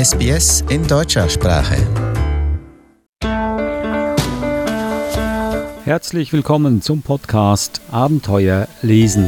SBS in deutscher Sprache. Herzlich willkommen zum Podcast Abenteuer lesen.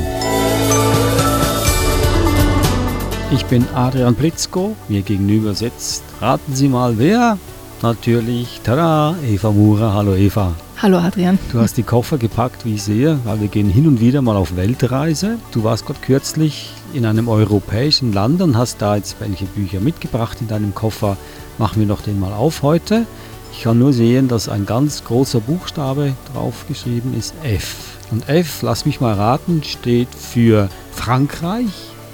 Ich bin Adrian Blitzko, mir gegenüber sitzt, raten Sie mal wer? Natürlich, tada, Eva Mura. Hallo Eva. Hallo Adrian. Du hast die Koffer gepackt, wie ich sehe, weil wir gehen hin und wieder mal auf Weltreise. Du warst gerade kürzlich in einem europäischen Land und hast da jetzt welche Bücher mitgebracht in deinem Koffer. Machen wir noch den mal auf heute. Ich kann nur sehen, dass ein ganz großer Buchstabe drauf geschrieben ist F. Und F, lass mich mal raten, steht für Frankreich.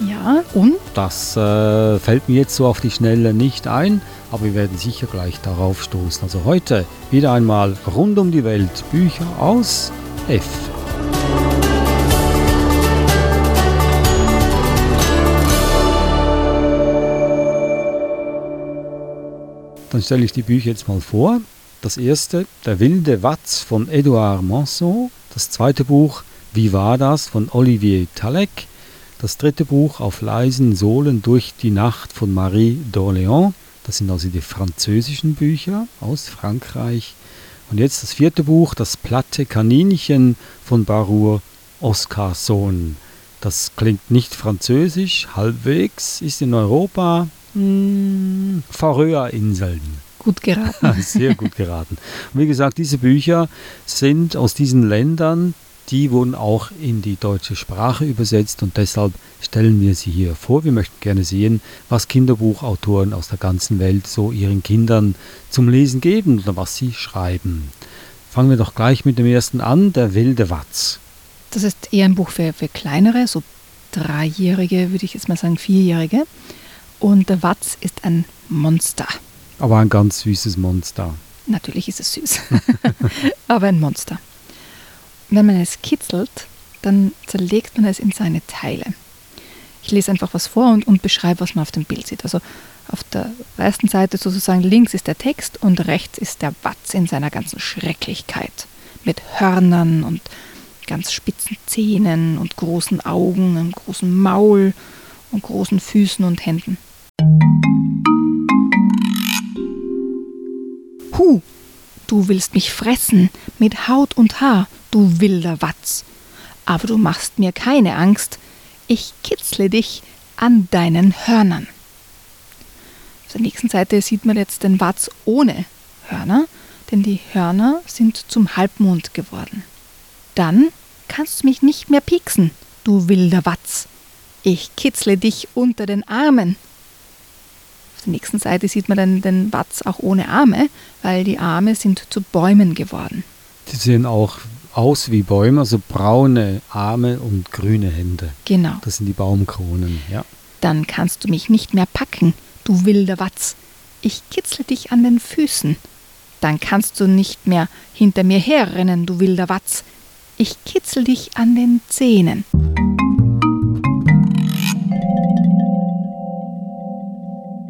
Ja, und? Das äh, fällt mir jetzt so auf die Schnelle nicht ein aber wir werden sicher gleich darauf stoßen. Also heute wieder einmal rund um die Welt Bücher aus F. Dann stelle ich die Bücher jetzt mal vor. Das erste, Der wilde Watz von Edouard Manson. Das zweite Buch, Wie war das von Olivier Talek. Das dritte Buch, Auf leisen Sohlen durch die Nacht von Marie d'Orléans. Das sind also die französischen Bücher aus Frankreich. Und jetzt das vierte Buch, Das platte Kaninchen von Barur Oscarson. Das klingt nicht französisch, halbwegs, ist in Europa hm, Färöerinseln. Gut geraten. Sehr gut geraten. Und wie gesagt, diese Bücher sind aus diesen Ländern, die wurden auch in die deutsche Sprache übersetzt und deshalb stellen wir sie hier vor. Wir möchten gerne sehen, was Kinderbuchautoren aus der ganzen Welt so ihren Kindern zum Lesen geben oder was sie schreiben. Fangen wir doch gleich mit dem ersten an, Der wilde Watz. Das ist eher ein Buch für, für kleinere, so Dreijährige, würde ich jetzt mal sagen, Vierjährige. Und der Watz ist ein Monster. Aber ein ganz süßes Monster. Natürlich ist es süß, aber ein Monster. Wenn man es kitzelt, dann zerlegt man es in seine Teile. Ich lese einfach was vor und, und beschreibe, was man auf dem Bild sieht. Also auf der ersten Seite sozusagen links ist der Text und rechts ist der Watz in seiner ganzen Schrecklichkeit. Mit Hörnern und ganz spitzen Zähnen und großen Augen, einem großen Maul und großen Füßen und Händen. Hu, du willst mich fressen mit Haut und Haar du wilder Watz. Aber du machst mir keine Angst, ich kitzle dich an deinen Hörnern. Auf der nächsten Seite sieht man jetzt den Watz ohne Hörner, denn die Hörner sind zum Halbmond geworden. Dann kannst du mich nicht mehr pieksen, du wilder Watz. Ich kitzle dich unter den Armen. Der nächsten Seite sieht man dann den Watz auch ohne Arme, weil die Arme sind zu Bäumen geworden. Die sehen auch aus wie Bäume, also braune Arme und grüne Hände. Genau. Das sind die Baumkronen, ja. Dann kannst du mich nicht mehr packen, du wilder Watz. Ich kitzle dich an den Füßen. Dann kannst du nicht mehr hinter mir herrennen, du wilder Watz. Ich kitzel dich an den Zähnen.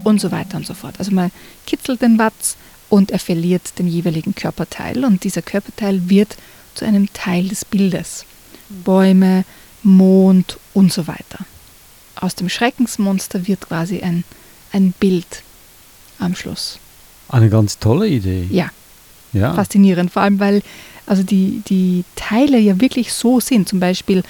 Und so weiter und so fort. Also man kitzelt den Watz und er verliert den jeweiligen Körperteil und dieser Körperteil wird zu einem Teil des Bildes. Bäume, Mond und so weiter. Aus dem Schreckensmonster wird quasi ein, ein Bild am Schluss. Eine ganz tolle Idee. Ja. ja. Faszinierend, vor allem weil also die, die Teile ja wirklich so sind. Zum Beispiel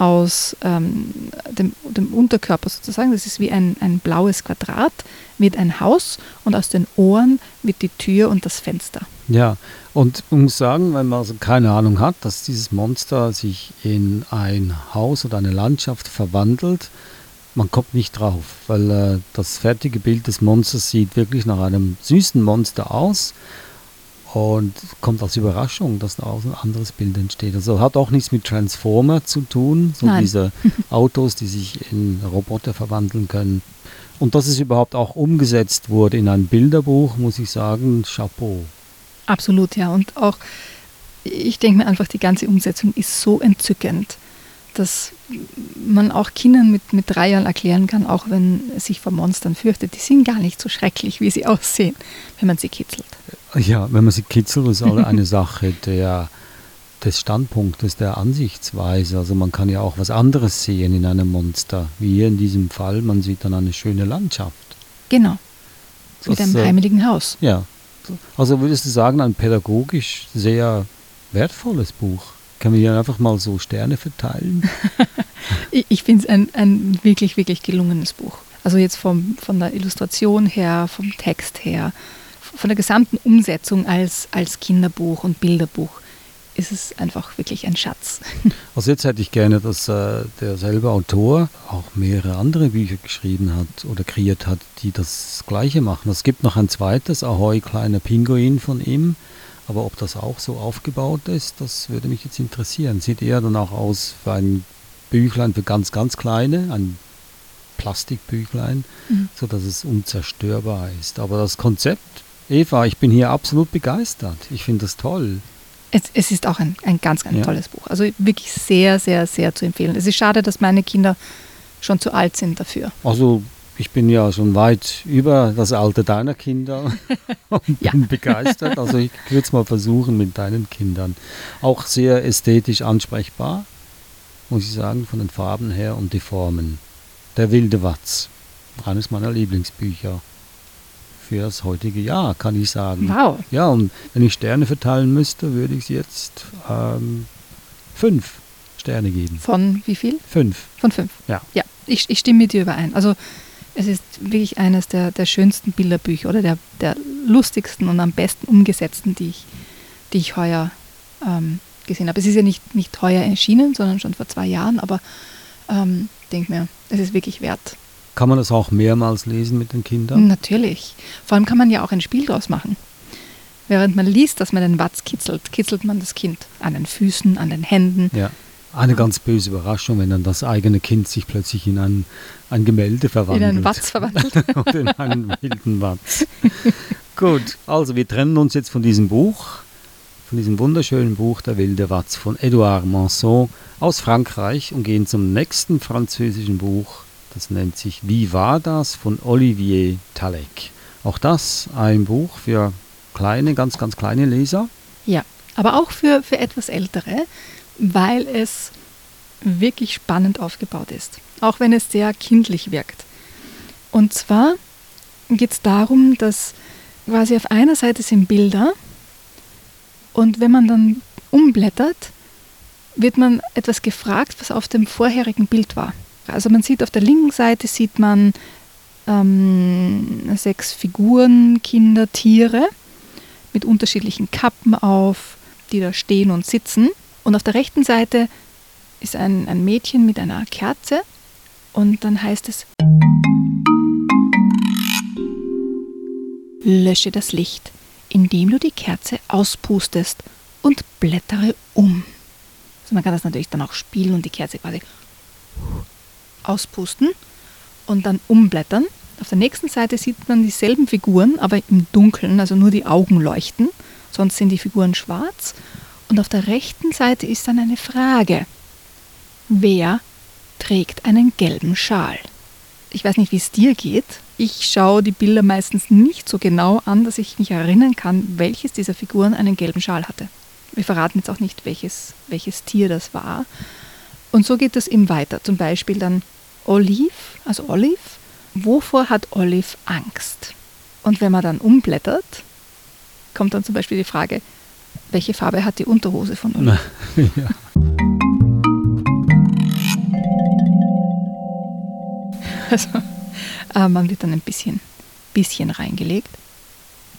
aus ähm, dem, dem, Unterkörper sozusagen, das ist wie ein, ein blaues Quadrat, wird ein Haus und aus den Ohren wird die Tür und das Fenster. Ja, und ich muss sagen, wenn man also keine Ahnung hat, dass dieses Monster sich in ein Haus oder eine Landschaft verwandelt, man kommt nicht drauf, weil äh, das fertige Bild des Monsters sieht wirklich nach einem süßen Monster aus und kommt als Überraschung, dass da auch ein anderes Bild entsteht. Also hat auch nichts mit Transformer zu tun, so Nein. diese Autos, die sich in Roboter verwandeln können. Und dass es überhaupt auch umgesetzt wurde in ein Bilderbuch, muss ich sagen, Chapeau. Absolut, ja. Und auch, ich denke mir einfach, die ganze Umsetzung ist so entzückend, dass man auch Kindern mit, mit drei Jahren erklären kann, auch wenn es sich vor Monstern fürchtet, die sind gar nicht so schrecklich, wie sie aussehen, wenn man sie kitzelt. Ja, wenn man sie kitzelt, ist auch eine Sache der, des Standpunktes, der Ansichtsweise. Also man kann ja auch was anderes sehen in einem Monster, wie hier in diesem Fall, man sieht dann eine schöne Landschaft. Genau. Mit Das, einem äh, heimeligen Haus. Ja. Also würdest du sagen, ein pädagogisch sehr wertvolles Buch? Kann man hier einfach mal so Sterne verteilen? Ich, ich finde es ein, ein wirklich, wirklich gelungenes Buch. Also jetzt vom, von der Illustration her, vom Text her, von der gesamten Umsetzung als, als Kinderbuch und Bilderbuch ist es einfach wirklich ein Schatz. Also jetzt hätte ich gerne, dass äh, derselbe Autor auch mehrere andere Bücher geschrieben hat oder kreiert hat, die das gleiche machen. Es gibt noch ein zweites, Ahoi, kleiner Pinguin von ihm. Aber ob das auch so aufgebaut ist, das würde mich jetzt interessieren. Sieht eher dann auch aus wie ein Büchlein für ganz, ganz kleine, ein Plastikbüchlein, Mhm. so dass es unzerstörbar ist. Aber das Konzept, Eva, ich bin hier absolut begeistert. Ich finde das toll. Es, es ist auch ein, ein ganz, ganz Ja. tolles Buch. Also wirklich sehr, sehr, sehr zu empfehlen. Es ist schade, dass meine Kinder schon zu alt sind dafür. Also ich bin ja schon weit über das Alter deiner Kinder und bin begeistert. Also ich würde es mal versuchen mit deinen Kindern. Auch sehr ästhetisch ansprechbar, muss ich sagen, von den Farben her und die Formen. Der wilde Watz, eines meiner Lieblingsbücher für das heutige Jahr, kann ich sagen. Wow. Ja, und wenn ich Sterne verteilen müsste, würde ich jetzt ähm, fünf Sterne geben. Von wie viel? Fünf. Von fünf. Ja. Ja, ich, ich stimme mit dir überein. Also es ist wirklich eines der, der schönsten Bilderbücher oder der, der lustigsten und am besten umgesetzten, die ich, die ich heuer ähm, gesehen habe. Es ist ja nicht, nicht heuer erschienen, sondern schon vor zwei Jahren, aber ähm, denke mir, es ist wirklich wert. Kann man das auch mehrmals lesen mit den Kindern? Natürlich. Vor allem kann man ja auch ein Spiel draus machen. Während man liest, dass man den Watz kitzelt, kitzelt man das Kind an den Füßen, an den Händen. Ja. Eine ganz böse Überraschung, wenn dann das eigene Kind sich plötzlich in ein, ein Gemälde In verwandelt. einen Watz verwandelt. Oder in einen wilden Watz. Gut, also wir trennen uns jetzt von diesem Buch, von diesem wunderschönen Buch Der wilde Watz von Edouard Manson aus Frankreich und gehen zum nächsten französischen Buch. Das nennt sich Wie war das von Olivier Talek. Auch das ein Buch für kleine, ganz, ganz kleine Leser. Ja, aber auch für, für etwas Ältere, weil es wirklich spannend aufgebaut ist, auch wenn es sehr kindlich wirkt. Und zwar geht es darum, dass quasi auf einer Seite sind Bilder und wenn man dann umblättert, wird man etwas gefragt, was auf dem vorherigen Bild war. Also man sieht auf der linken Seite sieht man ähm, sechs Figuren, Kinder, Tiere mit unterschiedlichen Kappen auf, die da stehen und sitzen. Und auf der rechten Seite ist ein, ein Mädchen mit einer Kerze und dann heißt es, lösche das Licht, indem du die Kerze auspustest und blättere um. Also man kann das natürlich dann auch spielen und die Kerze quasi auspusten und dann umblättern. Auf der nächsten Seite sieht man dieselben Figuren, aber im Dunkeln, also nur die Augen leuchten, sonst sind die Figuren schwarz. Und auf der rechten Seite ist dann eine Frage. Wer trägt einen gelben Schal? Ich weiß nicht, wie es dir geht. Ich schaue die Bilder meistens nicht so genau an, dass ich mich erinnern kann, welches dieser Figuren einen gelben Schal hatte. Wir verraten jetzt auch nicht, welches, welches Tier das war. Und so geht es eben weiter. Zum Beispiel dann Olive, also Olive. Wovor hat Olive Angst? Und wenn man dann umblättert, kommt dann zum Beispiel die Frage, welche Farbe hat die Unterhose von Olive? ja. Also äh, man wird dann ein bisschen, bisschen reingelegt.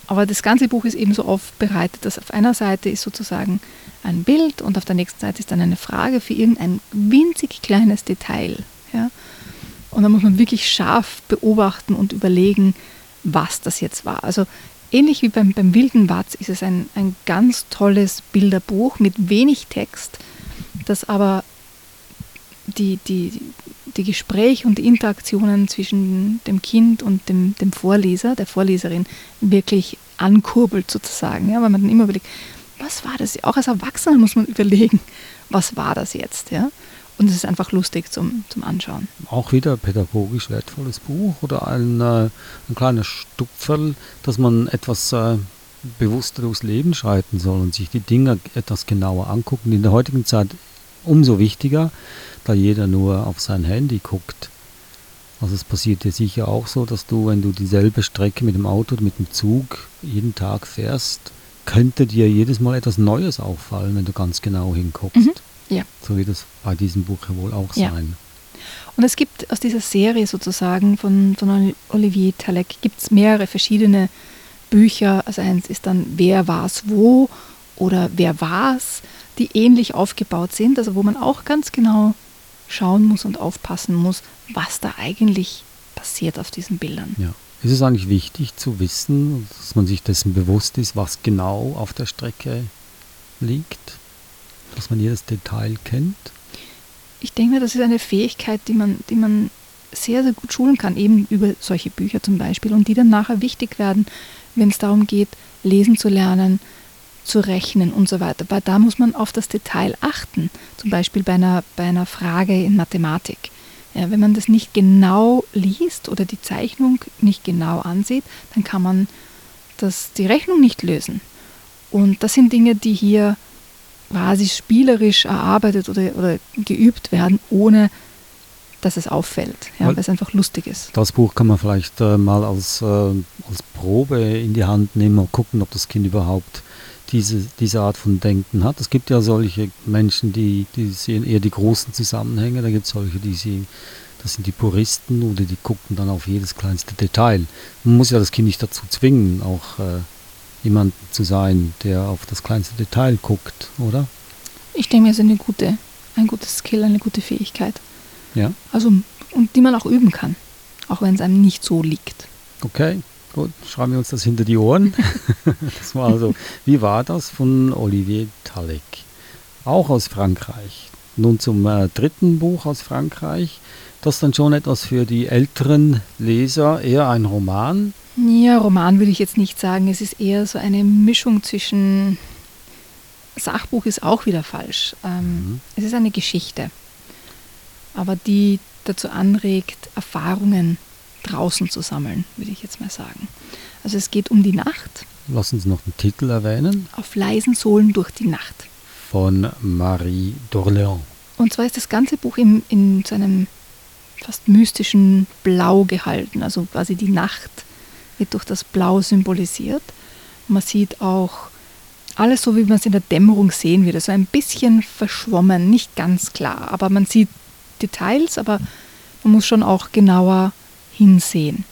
Aber das ganze Buch ist eben so aufbereitet, dass auf einer Seite ist sozusagen ein Bild und auf der nächsten Seite ist dann eine Frage für irgendein winzig kleines Detail. Ja? Und da muss man wirklich scharf beobachten und überlegen, was das jetzt war. Also ähnlich wie beim, beim Wilden Watz ist es ein, ein ganz tolles Bilderbuch mit wenig Text, das aber die, die, die Gespräche und die Interaktionen zwischen dem Kind und dem, dem Vorleser, der Vorleserin, wirklich ankurbelt sozusagen. Ja, weil man dann immer überlegt, was war das? Auch als Erwachsener muss man überlegen, was war das jetzt? Ja? Und es ist einfach lustig zum, zum Anschauen. Auch wieder pädagogisch wertvolles Buch oder ein, äh, ein kleiner Stupferl, dass man etwas äh, bewusster durchs Leben schreiten soll und sich die Dinge etwas genauer angucken. In der heutigen Zeit umso wichtiger, da jeder nur auf sein Handy guckt. Also es passiert dir sicher auch so, dass du, wenn du dieselbe Strecke mit dem Auto oder mit dem Zug jeden Tag fährst, könnte dir jedes Mal etwas Neues auffallen, wenn du ganz genau hinguckst. Mhm, ja. So wird es bei diesem Buch ja wohl auch Ja. sein. Und es gibt aus dieser Serie sozusagen von, von Olivier Talek gibt es mehrere verschiedene Bücher. Also eins ist dann Wer war's wo oder Wer war's, die ähnlich aufgebaut sind, also wo man auch ganz genau schauen muss und aufpassen muss, was da eigentlich passiert auf diesen Bildern. Ja. Ist es eigentlich wichtig zu wissen, dass man sich dessen bewusst ist, was genau auf der Strecke liegt? Dass man jedes Detail kennt? Ich denke mir, das ist eine Fähigkeit, die man, die man sehr, sehr gut schulen kann, eben über solche Bücher zum Beispiel, und die dann nachher wichtig werden, wenn es darum geht, lesen zu lernen, zu rechnen und so weiter. Weil da muss man auf das Detail achten, zum Beispiel bei einer, bei einer Frage in Mathematik. Ja, wenn man das nicht genau liest oder die Zeichnung nicht genau ansieht, dann kann man das, die Rechnung nicht lösen. Und das sind Dinge, die hier quasi spielerisch erarbeitet oder, oder geübt werden, ohne dass es auffällt, ja, Weil- es einfach lustig ist. Das Buch kann man vielleicht äh, mal als, äh, als Probe in die Hand nehmen und gucken, ob das Kind überhaupt diese, diese Art von Denken hat. Es gibt ja solche Menschen, die, die sehen eher die großen Zusammenhänge. Da gibt es solche, die sehen, das sind die Puristen oder die gucken dann auf jedes kleinste Detail. Man muss ja das Kind nicht dazu zwingen, auch äh, jemand zu sein, der auf das kleinste Detail guckt, oder? Ich denke es ist eine gute, ein gutes Skill, eine gute Fähigkeit. Ja. Also, und die man auch üben kann, auch wenn es einem nicht so liegt. Okay, gut, schreiben wir uns das hinter die Ohren. das war also, wie war das von Olivier Talek? Auch aus Frankreich. Nun zum äh, dritten Buch aus Frankreich. Das dann schon etwas für die älteren Leser, eher ein Roman. Ja, Roman würde ich jetzt nicht sagen. Es ist eher so eine Mischung zwischen. Sachbuch ist auch wieder falsch. Ähm, Mhm. Es ist eine Geschichte, aber die dazu anregt, Erfahrungen draußen zu sammeln, würde ich jetzt mal sagen. Also es geht um die Nacht, Lass uns noch den Titel erwähnen. auf leisen Sohlen durch die Nacht. Von Marie d'Orléans. Und zwar ist das ganze Buch in, in so einem fast mystischen Blau gehalten. Also quasi die Nacht wird durch das Blau symbolisiert. Man sieht auch alles so, wie man es in der Dämmerung sehen würde. So ein bisschen verschwommen, nicht ganz klar. Aber man sieht Details, aber man muss schon auch genauer hinsehen.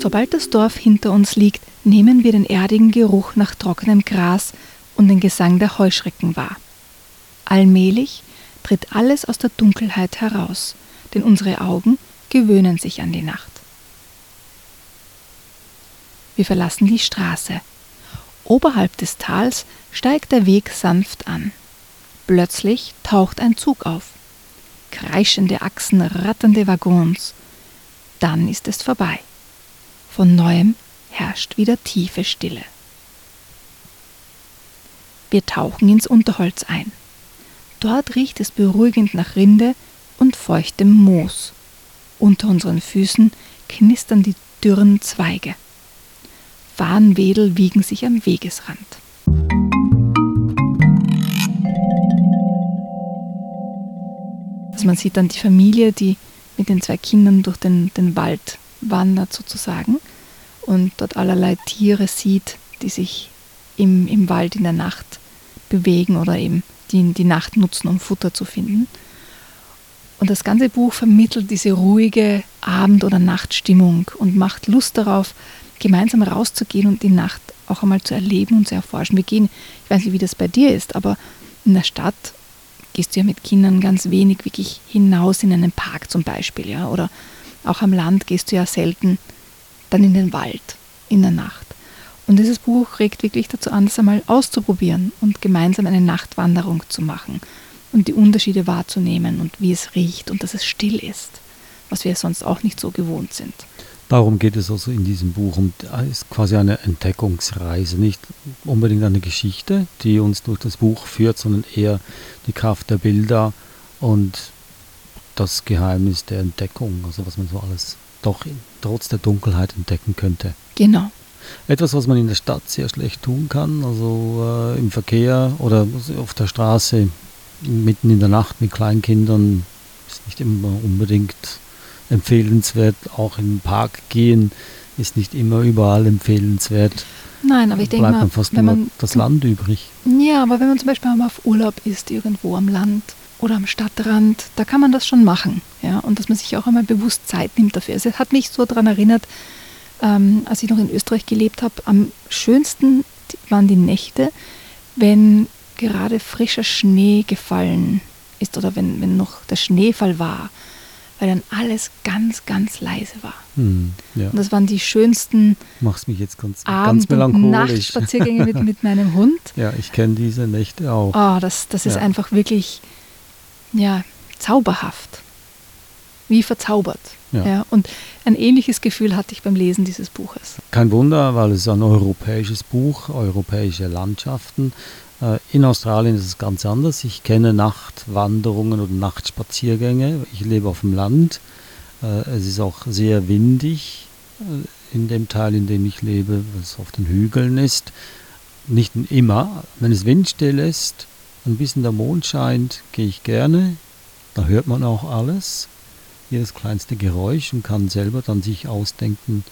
Sobald das Dorf hinter uns liegt, nehmen wir den erdigen Geruch nach trockenem Gras und den Gesang der Heuschrecken wahr. Allmählich tritt alles aus der Dunkelheit heraus, denn unsere Augen gewöhnen sich an die Nacht. Wir verlassen die Straße. Oberhalb des Tals steigt der Weg sanft an. Plötzlich taucht ein Zug auf. Kreischende Achsen, ratternde Waggons. Dann ist es vorbei. Von neuem herrscht wieder tiefe Stille. Wir tauchen ins Unterholz ein. Dort riecht es beruhigend nach Rinde und feuchtem Moos. Unter unseren Füßen knistern die dürren Zweige. Farnwedel wiegen sich am Wegesrand. Also man sieht dann die Familie, die mit den zwei Kindern durch den, den Wald wandert sozusagen und dort allerlei Tiere sieht, die sich im, im Wald in der Nacht bewegen oder eben die die Nacht nutzen, um Futter zu finden. Und das ganze Buch vermittelt diese ruhige Abend- oder Nachtstimmung und macht Lust darauf, gemeinsam rauszugehen und die Nacht auch einmal zu erleben und zu erforschen. Wir gehen, ich weiß nicht, wie das bei dir ist, aber in der Stadt gehst du ja mit Kindern ganz wenig wirklich hinaus in einen Park zum Beispiel, ja, oder auch am Land gehst du ja selten dann in den Wald in der Nacht. Und dieses Buch regt wirklich dazu an, das einmal auszuprobieren und gemeinsam eine Nachtwanderung zu machen und die Unterschiede wahrzunehmen und wie es riecht und dass es still ist, was wir sonst auch nicht so gewohnt sind. Darum geht es also in diesem Buch. Und es ist quasi eine Entdeckungsreise, nicht unbedingt eine Geschichte, die uns durch das Buch führt, sondern eher die Kraft der Bilder und das Geheimnis der Entdeckung, also was man so alles doch in, trotz der Dunkelheit entdecken könnte. Genau. Etwas, was man in der Stadt sehr schlecht tun kann, also äh, im Verkehr oder auf der Straße mitten in der Nacht mit Kleinkindern nicht immer unbedingt empfehlenswert. Auch im Park gehen ist nicht immer überall empfehlenswert. Nein, aber ich denke Bleibt mal, fast wenn man, das Land übrig. ja, aber wenn man zum Beispiel mal auf Urlaub ist, irgendwo am Land oder am Stadtrand, da kann man das schon machen. Ja? Und dass man sich auch einmal bewusst Zeit nimmt dafür. Also es hat mich so daran erinnert, ähm, als ich noch in Österreich gelebt habe, am schönsten waren die Nächte, wenn gerade frischer Schnee gefallen ist oder wenn, wenn noch der Schneefall war, weil dann alles ganz, ganz leise war. Hm, ja. Und das waren die schönsten Machst mich jetzt ganz, ganz Abend- und melancholisch. Nachtspaziergänge mit, mit meinem Hund. Ja, ich kenne diese Nächte auch. Oh, das, das ist Ja. einfach wirklich ja, zauberhaft. Wie verzaubert. Ja. und ein ähnliches Gefühl hatte ich beim Lesen dieses Buches. Kein Wunder, weil es ein europäisches Buch, europäische Landschaften. Äh, In Australien ist es ganz anders. Ich kenne Nachtwanderungen oder Nachtspaziergänge. Ich lebe auf dem Land. Äh, Es ist auch sehr windig äh, in dem Teil, in dem ich lebe, was auf den Hügeln ist. Nicht immer. Wenn es windstill ist, ein bisschen der Mond scheint, gehe ich gerne. Da hört man auch alles, jedes kleinste Geräusch und kann selber dann sich ausdenken,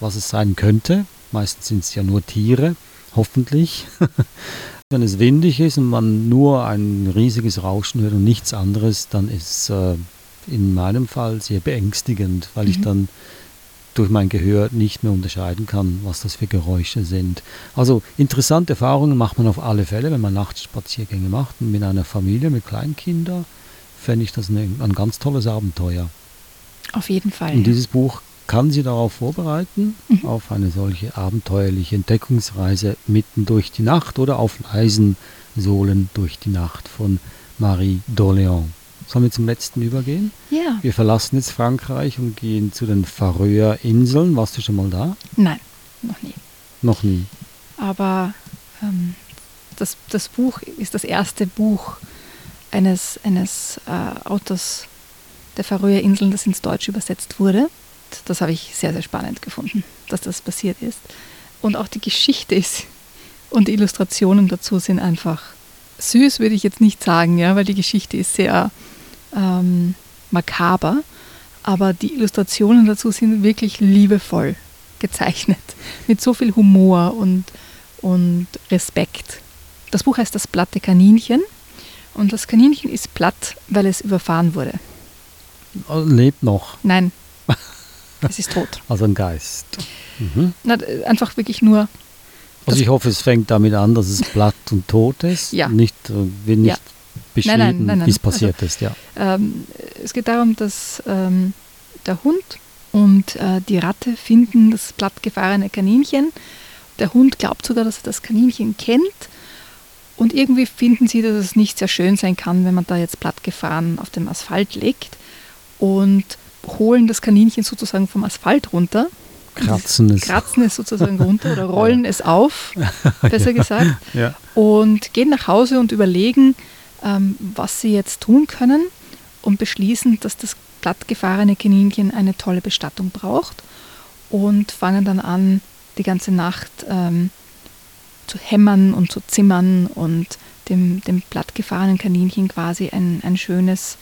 was es sein könnte. Meistens sind es ja nur Tiere, hoffentlich. Wenn es windig ist und man nur ein riesiges Rauschen hört und nichts anderes, dann ist es äh, in meinem Fall sehr beängstigend, weil ich Mhm. dann durch mein Gehör nicht mehr unterscheiden kann, was das für Geräusche sind. Also interessante Erfahrungen macht man auf alle Fälle, wenn man Nachtspaziergänge macht. Und mit einer Familie, mit Kleinkindern, fände ich das eine, ein ganz tolles Abenteuer. Auf jeden Fall. Und dieses Buch kann Sie darauf vorbereiten, Mhm. auf eine solche abenteuerliche Entdeckungsreise mitten durch die Nacht oder auf Eisensohlen durch die Nacht von Marie d'Orléans. Sollen wir zum letzten übergehen? Ja. Wir verlassen jetzt Frankreich und gehen zu den Färöer-Inseln. Warst du schon mal da? Nein, noch nie. Noch nie. Aber ähm, das, das Buch ist das erste Buch eines, eines äh, Autors der Färöerinseln, das ins Deutsch übersetzt wurde. Das habe ich sehr, sehr spannend gefunden, dass das passiert ist. Und auch die Geschichte ist und die Illustrationen dazu sind einfach süß, würde ich jetzt nicht sagen, ja, weil die Geschichte ist sehr ähm, makaber, aber die Illustrationen dazu sind wirklich liebevoll gezeichnet, mit so viel Humor und, und Respekt. Das Buch heißt Das platte Kaninchen und das Kaninchen ist platt, weil es überfahren wurde. Lebt noch, Nein, es ist tot. also ein Geist. Mhm. Na, einfach wirklich nur, Also ich hoffe, es fängt damit an, dass es platt und tot ist. Ja. Nicht, äh, wird nicht Ja. beschrieben, Nein, nein, nein, nein. wie es passiert ist. Ja. ähm, es geht darum, dass ähm, der Hund und äh, die Ratte finden das plattgefahrene Kaninchen. Der Hund glaubt sogar, dass er das Kaninchen kennt. Und irgendwie finden sie, dass es nicht sehr schön sein kann, wenn man da jetzt plattgefahren auf dem Asphalt legt. Und holen das Kaninchen sozusagen vom Asphalt runter. Kratzen es. Kratzen es sozusagen runter oder rollen es auf, besser gesagt Ja. und gehen nach Hause und überlegen, ähm, was sie jetzt tun können und beschließen, dass das plattgefahrene Kaninchen eine tolle Bestattung braucht und fangen dann an, die ganze Nacht ähm, zu hämmern und zu zimmern und dem, dem plattgefahrenen Kaninchen quasi ein, ein schönes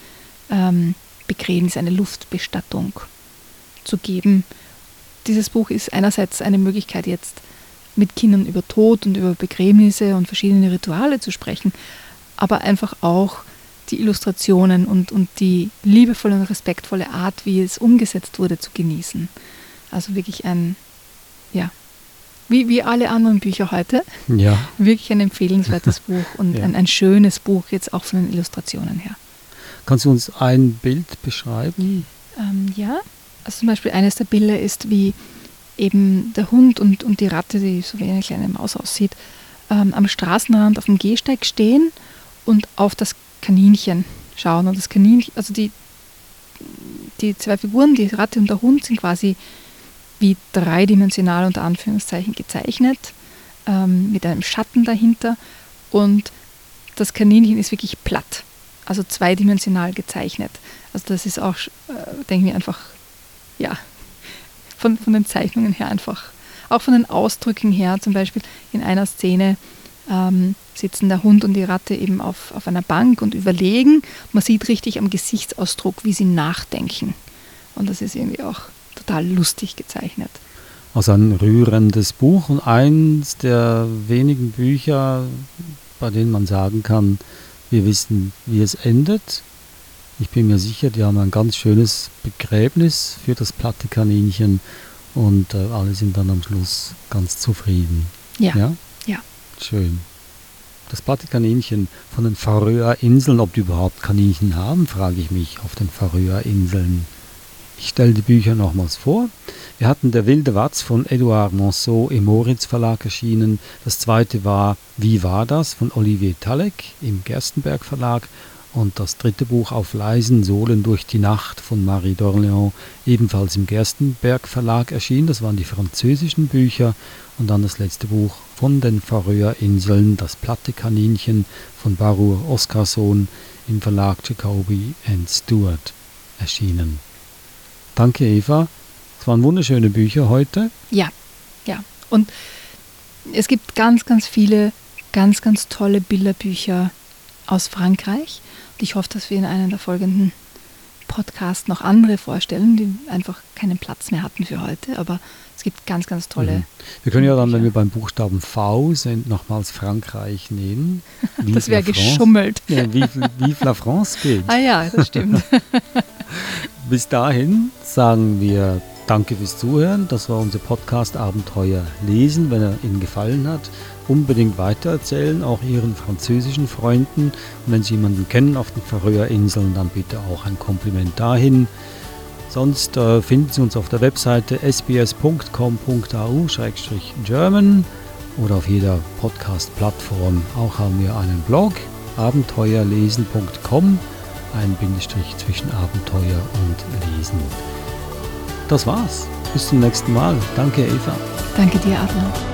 ähm, Begräbnis, eine Luftbestattung zu geben. Dieses Buch ist einerseits eine Möglichkeit jetzt mit Kindern über Tod und über Begräbnisse und verschiedene Rituale zu sprechen, aber einfach auch die Illustrationen und, und die liebevolle und respektvolle Art, wie es umgesetzt wurde, zu genießen. Also wirklich ein, ja, wie, wie alle anderen Bücher heute, ja. wirklich ein empfehlenswertes Buch und Ja. ein, ein schönes Buch, jetzt auch von den Illustrationen her. Kannst du uns ein Bild beschreiben? Ähm, ja, also zum Beispiel eines der Bilder ist, wie eben der Hund und, und die Ratte, die so wie eine kleine Maus aussieht, ähm, am Straßenrand auf dem Gehsteig stehen und auf das Kaninchen schauen. Und das Kaninchen, also die, die zwei Figuren, die Ratte und der Hund, sind quasi wie dreidimensional unter Anführungszeichen gezeichnet, ähm, mit einem Schatten dahinter. Und das Kaninchen ist wirklich platt, also zweidimensional gezeichnet. Also das ist auch, äh, denke ich einfach, ja, von, von den Zeichnungen her einfach, auch von den Ausdrücken her, zum Beispiel in einer Szene ähm, sitzen der Hund und die Ratte eben auf, auf einer Bank und überlegen. Man sieht richtig am Gesichtsausdruck, wie sie nachdenken. Und das ist irgendwie auch total lustig gezeichnet. Also ein rührendes Buch und eins der wenigen Bücher, bei denen man sagen kann, wir wissen, wie es endet. Ich bin mir sicher, die haben ein ganz schönes Begräbnis für das platte Kaninchen und äh, alle sind dann am Schluss ganz zufrieden. Ja. ja. Ja. Schön. Das platte Kaninchen von den Färöerinseln, ob die überhaupt Kaninchen haben, frage ich mich auf den Färöerinseln. Ich stelle die Bücher nochmals vor. Wir hatten Der wilde Watz von Edouard Monceau im Moritz Verlag erschienen. Das zweite war Wie war das von Olivier Talek im Gerstenberg Verlag. Und das dritte Buch Auf leisen Sohlen durch die Nacht von Marie d'Orléans, ebenfalls im Gerstenberg Verlag erschienen. Das waren die französischen Bücher. Und dann das letzte Buch von den Färöerinseln, Das platte Kaninchen von Barur Oscarson im Verlag Jacobi Stewart erschienen. Danke, Eva. Es waren wunderschöne Bücher heute. Ja, ja. Und es gibt ganz, ganz viele ganz, ganz tolle Bilderbücher aus Frankreich. Und ich hoffe, dass wir in einem der folgenden Podcasts noch andere vorstellen, die einfach keinen Platz mehr hatten für heute. Aber es gibt ganz, ganz tolle. Mhm. Wir können ja dann, wenn wir beim Buchstaben V sind, nochmals Frankreich nehmen. das wäre geschummelt. Ja, vive, vive la France geht. Ah ja, das stimmt. Bis dahin sagen wir Danke fürs Zuhören. Das war unser Podcast Abenteuer lesen. Wenn er Ihnen gefallen hat, unbedingt weitererzählen, auch Ihren französischen Freunden. Und wenn Sie jemanden kennen auf den Färöerinseln, dann bitte auch ein Kompliment dahin. Sonst äh, finden Sie uns auf der Webseite sbs.com.au-german oder auf jeder Podcast-Plattform. Auch haben wir einen Blog, abenteuerlesen.com, ein Bindestrich zwischen Abenteuer und Lesen. Das war's. Bis zum nächsten Mal. Danke, Eva. Danke dir, Adler.